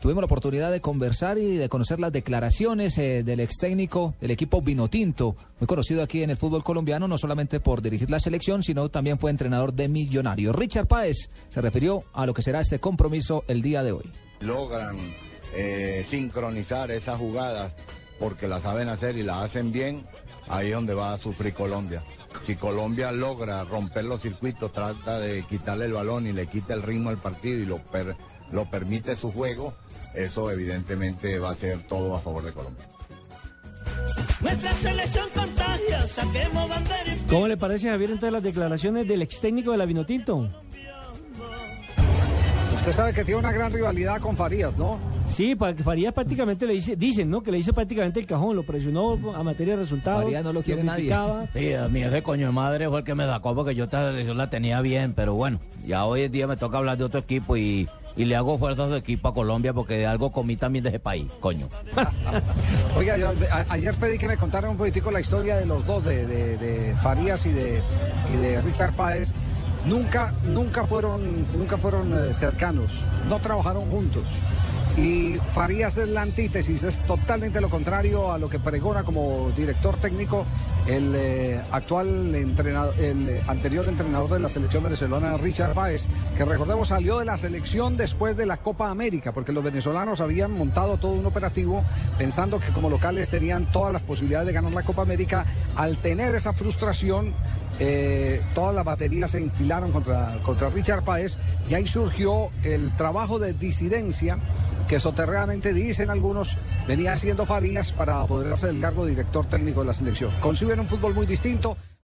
Tuvimos la oportunidad de conversar y de conocer las declaraciones eh, del ex técnico del equipo Vinotinto, muy conocido aquí en el fútbol colombiano, no solamente por dirigir la selección, sino también fue entrenador de Millonarios. Richard Páez se refirió a lo que será este compromiso el día de hoy. Logran eh, sincronizar esas jugadas porque las saben hacer y las hacen bien, ahí es donde va a sufrir Colombia. Si Colombia logra romper los circuitos, trata de quitarle el balón y le quita el ritmo al partido y lo, per- lo permite su juego, eso evidentemente va a ser todo a favor de Colombia. Nuestra selección contagia, saquemos bandera y ¿Cómo le parece, Javier, entonces las declaraciones del ex técnico de la Vinotinto? Usted sabe que tiene una gran rivalidad con Farías, ¿no? Sí, para que Farías prácticamente le dice, dicen, ¿no? Que le hizo prácticamente el cajón, lo presionó a materia de resultados. Farías no lo quiere nadie. Sí, a mí ese coño de madre fue el que me sacó porque yo esta selección la tenía bien, pero bueno, ya hoy en día me toca hablar de otro equipo y, y le hago fuerza a su equipo a Colombia porque algo comí también de ese país, coño. Oiga, yo, ayer pedí que me contaran un poquitico la historia de los dos, de, de- de Farías y de, y de Richard Páez. Nunca, nunca fueron, nunca fueron eh, cercanos, no trabajaron juntos. Y Farías es la antítesis, es totalmente lo contrario a lo que pregona como director técnico el eh, actual entrenador, el eh, anterior entrenador de la selección venezolana, Richard Páez, que recordemos salió de la selección después de la Copa América, porque los venezolanos habían montado todo un operativo pensando que como locales tenían todas las posibilidades de ganar la Copa América. Al tener esa frustración, eh, todas las baterías se infilaron contra, contra Richard Páez y ahí surgió el trabajo de disidencia que soterradamente dicen algunos venía haciendo Farías para poder hacer el cargo de director técnico de la selección. Conciben un fútbol muy distinto